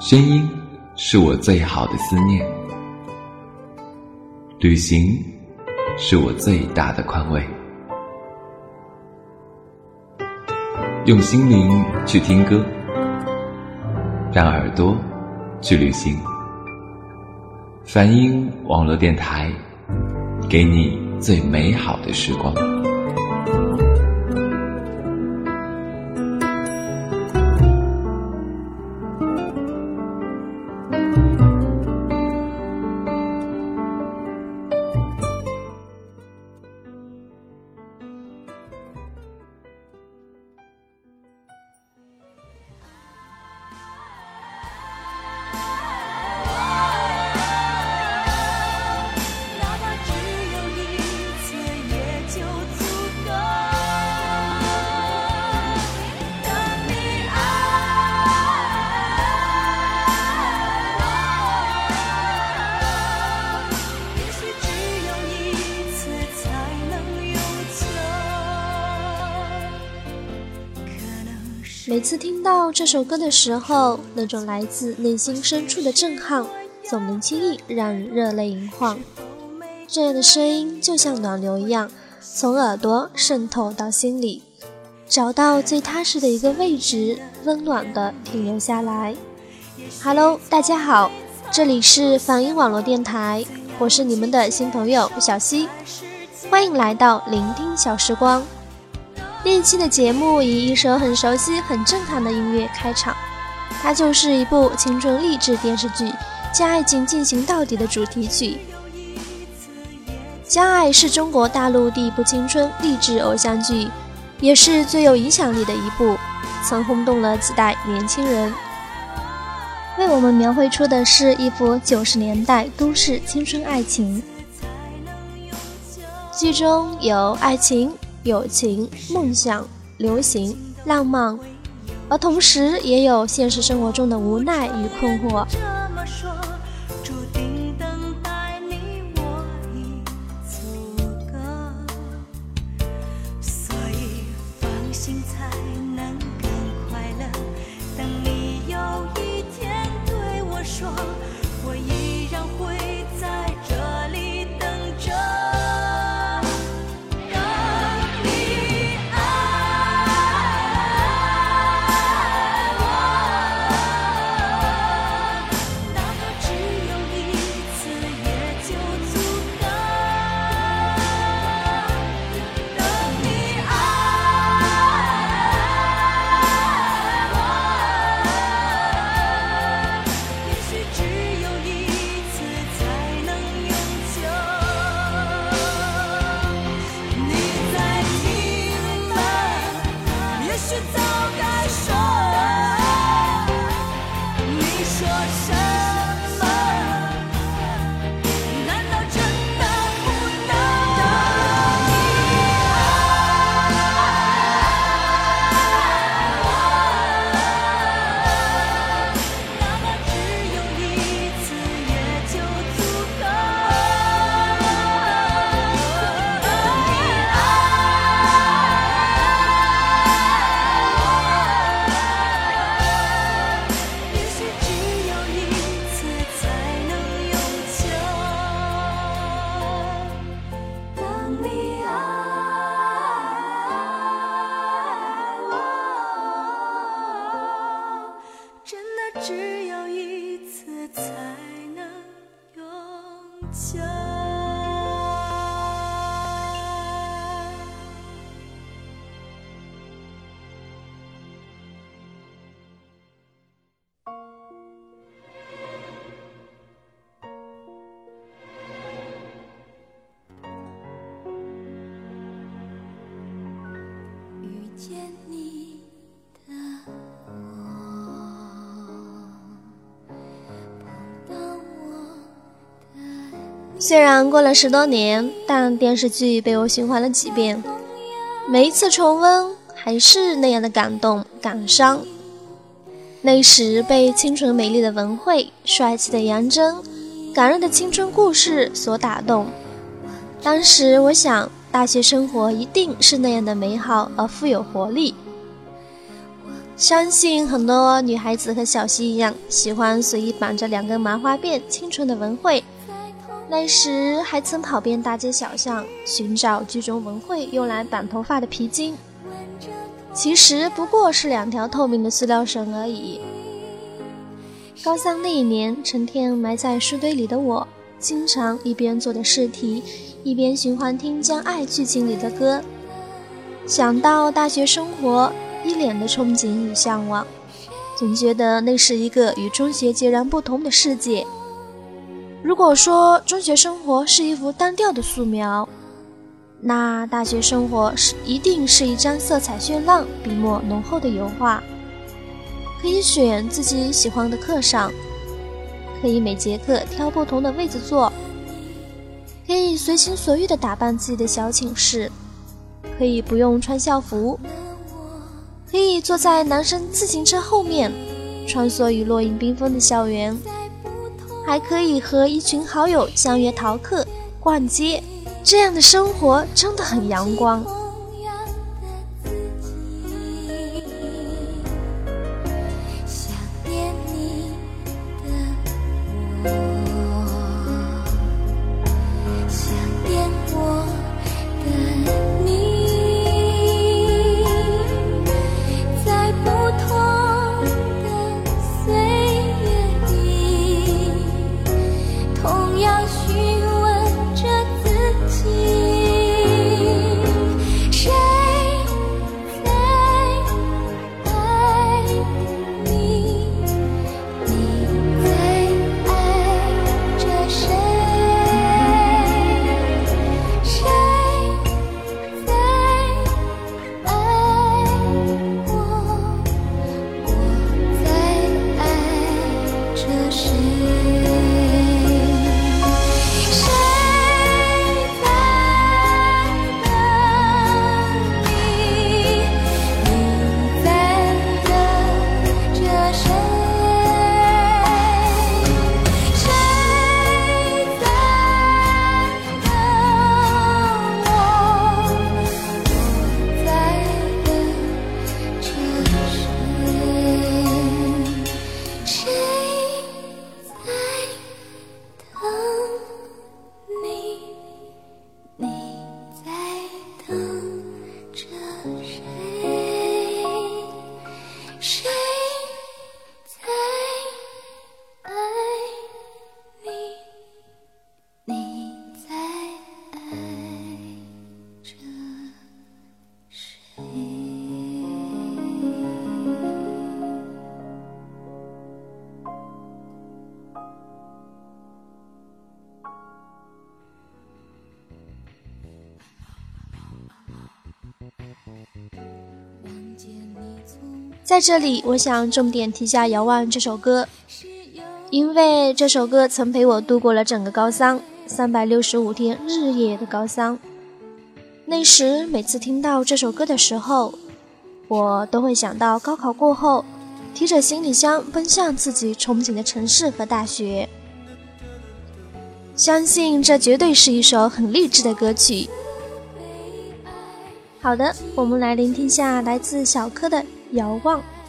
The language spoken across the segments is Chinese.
声音是我最好的思念，旅行是我最大的宽慰。用心灵去听歌，让耳朵去旅行。梵音网络电台，给你最美好的时光。每次听到这首歌的时候，那种来自内心深处的震撼，总能轻易让人热泪盈眶。这样的声音就像暖流一样，从耳朵渗透到心里，找到最踏实的一个位置，温暖的停留下来。Hello，大家好，这里是梵音网络电台，我是你们的新朋友小溪，欢迎来到聆听小时光。第一期的节目以一首很熟悉、很震撼的音乐开场，它就是一部青春励志电视剧《将爱情进行到底》的主题曲。《将爱》是中国大陆第一部青春励志偶像剧，也是最有影响力的一部，曾轰动了几代年轻人，为我们描绘出的是一幅九十年代都市青春爱情。剧中有爱情。友情、梦想、流行、浪漫，而同时也有现实生活中的无奈与困惑。只有一次才能永久虽然过了十多年，但电视剧被我循环了几遍，每一次重温还是那样的感动、感伤。那时被清纯美丽的文慧、帅气的杨真、感人的青春故事所打动。当时我想，大学生活一定是那样的美好而富有活力。相信很多女孩子和小溪一样，喜欢随意绑着两根麻花辫，清纯的文慧。那时还曾跑遍大街小巷，寻找剧中文慧用来绑头发的皮筋，其实不过是两条透明的塑料绳而已。高三那一年，成天埋在书堆里的我，经常一边做着试题，一边循环听《将爱》剧情里的歌，想到大学生活。一脸的憧憬与向往，总觉得那是一个与中学截然不同的世界。如果说中学生活是一幅单调的素描，那大学生活是一定是一张色彩绚烂、笔墨浓厚的油画。可以选自己喜欢的课上，可以每节课挑不同的位子坐，可以随心所欲地打扮自己的小寝室，可以不用穿校服。可以坐在男生自行车后面，穿梭于落英缤纷的校园，还可以和一群好友相约逃课、逛街，这样的生活真的很阳光。在这里，我想重点提下《遥望》这首歌，因为这首歌曾陪我度过了整个高三，三百六十五天日夜的高三。那时，每次听到这首歌的时候，我都会想到高考过后，提着行李箱奔向自己憧憬的城市和大学。相信这绝对是一首很励志的歌曲。好的，我们来聆听下来自小柯的。遥望。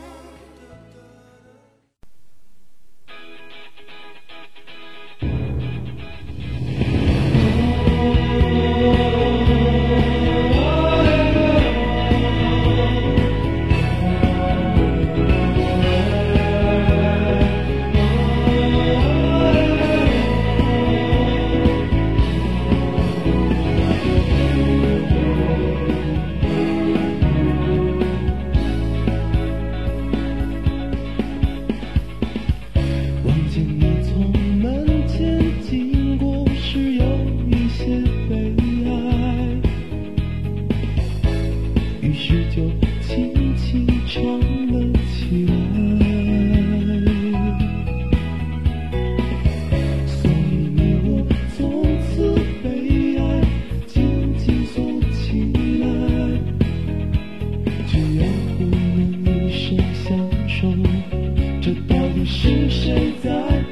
你是谁在。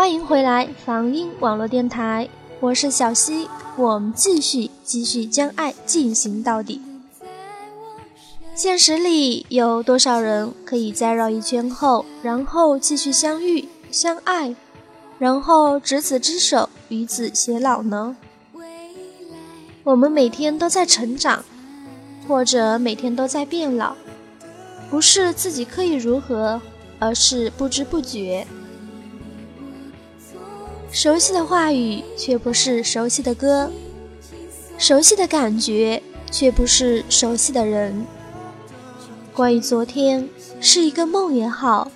欢迎回来，防音网络电台，我是小溪，我们继续继续将爱进行到底。现实里有多少人可以在绕一圈后，然后继续相遇、相爱，然后执子之手，与子偕老呢？我们每天都在成长，或者每天都在变老，不是自己刻意如何，而是不知不觉。熟悉的话语，却不是熟悉的歌；熟悉的感觉，却不是熟悉的人。关于昨天，是一个梦也好，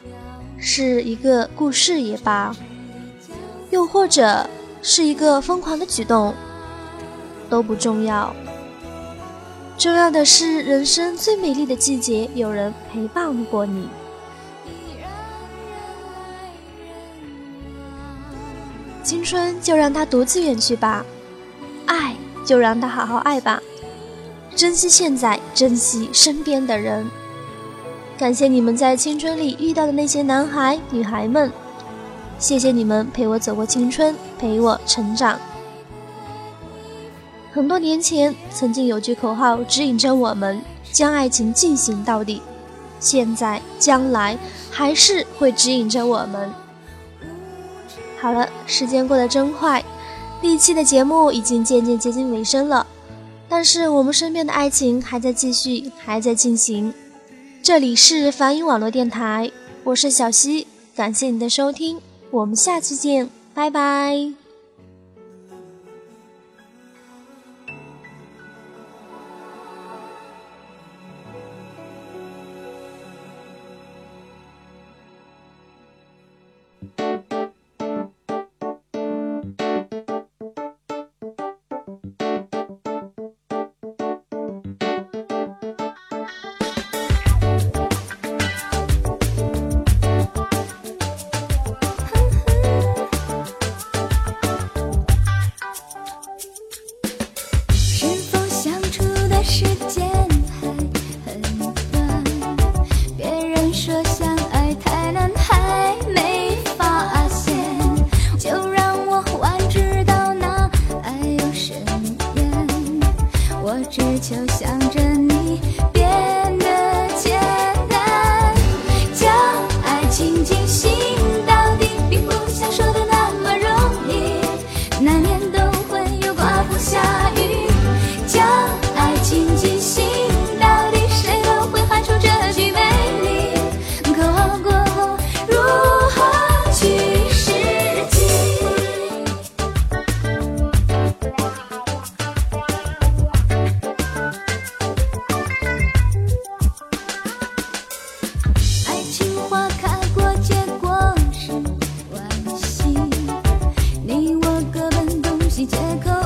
是一个故事也罢，又或者是一个疯狂的举动，都不重要。重要的是，人生最美丽的季节，有人陪伴过你。青春就让它独自远去吧，爱就让它好好爱吧，珍惜现在，珍惜身边的人。感谢你们在青春里遇到的那些男孩女孩们，谢谢你们陪我走过青春，陪我成长。很多年前，曾经有句口号指引着我们将爱情进行到底，现在、将来还是会指引着我们。好了，时间过得真快，第一期的节目已经渐渐接近尾声了，但是我们身边的爱情还在继续，还在进行。这里是梵音网络电台，我是小溪，感谢你的收听，我们下期见，拜拜。借口